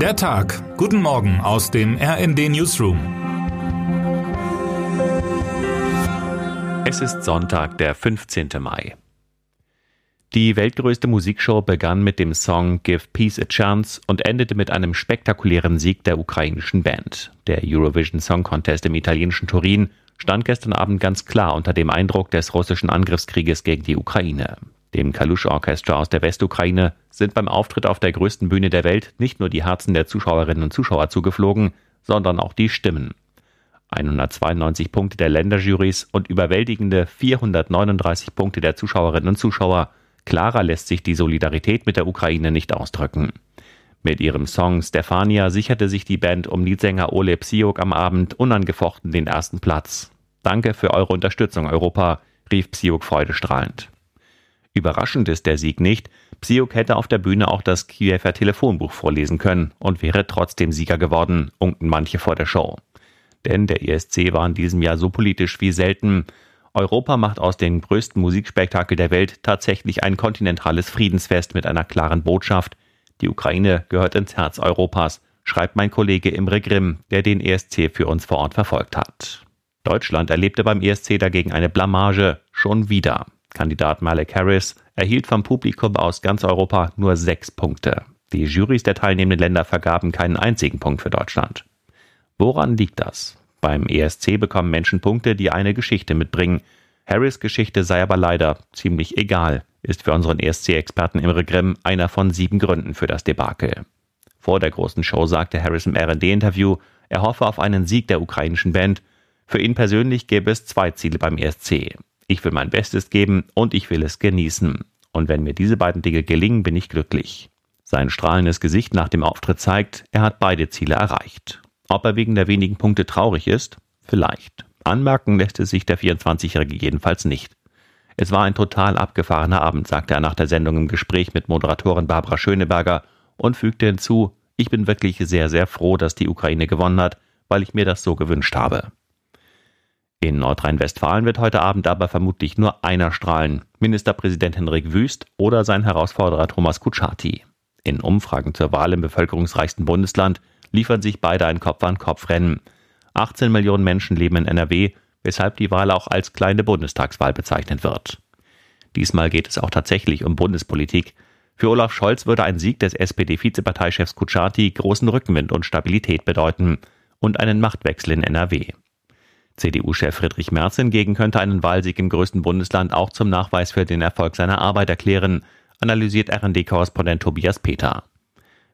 Der Tag. Guten Morgen aus dem RND Newsroom. Es ist Sonntag, der 15. Mai. Die weltgrößte Musikshow begann mit dem Song Give Peace a Chance und endete mit einem spektakulären Sieg der ukrainischen Band. Der Eurovision Song Contest im italienischen Turin stand gestern Abend ganz klar unter dem Eindruck des russischen Angriffskrieges gegen die Ukraine. Dem Kalusch Orchestra aus der Westukraine sind beim Auftritt auf der größten Bühne der Welt nicht nur die Herzen der Zuschauerinnen und Zuschauer zugeflogen, sondern auch die Stimmen. 192 Punkte der Länderjurys und überwältigende 439 Punkte der Zuschauerinnen und Zuschauer. Klarer lässt sich die Solidarität mit der Ukraine nicht ausdrücken. Mit ihrem Song Stefania sicherte sich die Band um Leadsänger Ole Psiok am Abend unangefochten den ersten Platz. Danke für eure Unterstützung, Europa, rief Psiok freudestrahlend. Überraschend ist der Sieg nicht. Psiuk hätte auf der Bühne auch das Kiewer Telefonbuch vorlesen können und wäre trotzdem Sieger geworden, unken manche vor der Show. Denn der ESC war in diesem Jahr so politisch wie selten. Europa macht aus dem größten Musikspektakel der Welt tatsächlich ein kontinentales Friedensfest mit einer klaren Botschaft. Die Ukraine gehört ins Herz Europas, schreibt mein Kollege Imre Grimm, der den ESC für uns vor Ort verfolgt hat. Deutschland erlebte beim ESC dagegen eine Blamage, schon wieder. Kandidat Malek Harris erhielt vom Publikum aus ganz Europa nur sechs Punkte. Die Jurys der teilnehmenden Länder vergaben keinen einzigen Punkt für Deutschland. Woran liegt das? Beim ESC bekommen Menschen Punkte, die eine Geschichte mitbringen. Harris Geschichte sei aber leider ziemlich egal, ist für unseren ESC-Experten Imre Grimm einer von sieben Gründen für das Debakel. Vor der großen Show sagte Harris im RD-Interview, er hoffe auf einen Sieg der ukrainischen Band. Für ihn persönlich gäbe es zwei Ziele beim ESC. Ich will mein Bestes geben und ich will es genießen. Und wenn mir diese beiden Dinge gelingen, bin ich glücklich. Sein strahlendes Gesicht nach dem Auftritt zeigt, er hat beide Ziele erreicht. Ob er wegen der wenigen Punkte traurig ist? Vielleicht. Anmerken lässt es sich der 24-Jährige jedenfalls nicht. Es war ein total abgefahrener Abend, sagte er nach der Sendung im Gespräch mit Moderatorin Barbara Schöneberger und fügte hinzu, ich bin wirklich sehr, sehr froh, dass die Ukraine gewonnen hat, weil ich mir das so gewünscht habe. In Nordrhein-Westfalen wird heute Abend aber vermutlich nur einer strahlen, Ministerpräsident Henrik Wüst oder sein Herausforderer Thomas Kutschaty. In Umfragen zur Wahl im bevölkerungsreichsten Bundesland liefern sich beide ein Kopf-an-Kopf-Rennen. 18 Millionen Menschen leben in NRW, weshalb die Wahl auch als kleine Bundestagswahl bezeichnet wird. Diesmal geht es auch tatsächlich um Bundespolitik. Für Olaf Scholz würde ein Sieg des SPD-Vizeparteichefs Kutschaty großen Rückenwind und Stabilität bedeuten und einen Machtwechsel in NRW. CDU-Chef Friedrich Merz hingegen könnte einen Wahlsieg im größten Bundesland auch zum Nachweis für den Erfolg seiner Arbeit erklären, analysiert RD-Korrespondent Tobias Peter.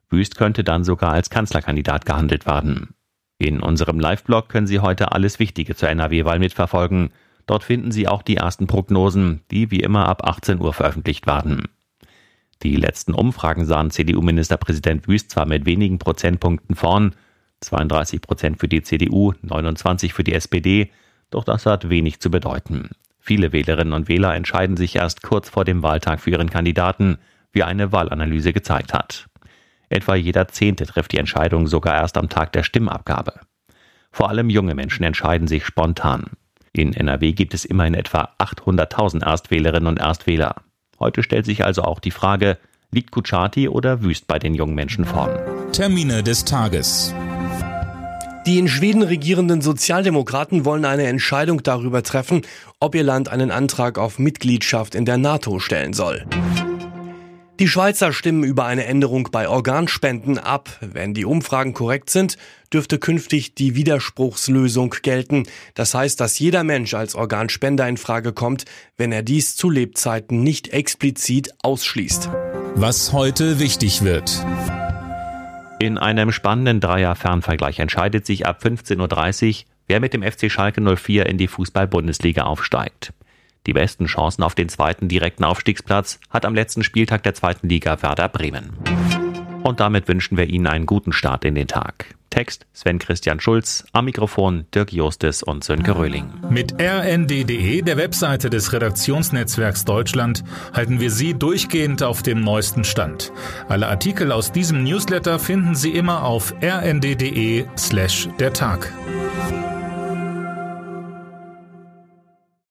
Wüst könnte dann sogar als Kanzlerkandidat gehandelt werden. In unserem Live-Blog können Sie heute alles Wichtige zur NRW-Wahl mitverfolgen. Dort finden Sie auch die ersten Prognosen, die wie immer ab 18 Uhr veröffentlicht werden. Die letzten Umfragen sahen CDU-Ministerpräsident Wüst zwar mit wenigen Prozentpunkten vorn, 32 Prozent für die CDU, 29 für die SPD, doch das hat wenig zu bedeuten. Viele Wählerinnen und Wähler entscheiden sich erst kurz vor dem Wahltag für ihren Kandidaten, wie eine Wahlanalyse gezeigt hat. Etwa jeder Zehnte trifft die Entscheidung sogar erst am Tag der Stimmabgabe. Vor allem junge Menschen entscheiden sich spontan. In NRW gibt es immerhin etwa 800.000 Erstwählerinnen und Erstwähler. Heute stellt sich also auch die Frage, liegt Kuchati oder Wüst bei den jungen Menschen vorn? Termine des Tages. Die in Schweden regierenden Sozialdemokraten wollen eine Entscheidung darüber treffen, ob ihr Land einen Antrag auf Mitgliedschaft in der NATO stellen soll. Die Schweizer stimmen über eine Änderung bei Organspenden ab. Wenn die Umfragen korrekt sind, dürfte künftig die Widerspruchslösung gelten. Das heißt, dass jeder Mensch als Organspender in Frage kommt, wenn er dies zu Lebzeiten nicht explizit ausschließt. Was heute wichtig wird. In einem spannenden Dreier-Fernvergleich entscheidet sich ab 15.30 Uhr, wer mit dem FC Schalke 04 in die Fußball-Bundesliga aufsteigt. Die besten Chancen auf den zweiten direkten Aufstiegsplatz hat am letzten Spieltag der zweiten Liga Werder Bremen. Und damit wünschen wir Ihnen einen guten Start in den Tag. Text Sven Christian Schulz, am Mikrofon Dirk Justes und Sönke Röhling. Mit rnd.de, der Webseite des Redaktionsnetzwerks Deutschland, halten wir Sie durchgehend auf dem neuesten Stand. Alle Artikel aus diesem Newsletter finden Sie immer auf rnd.de slash der Tag.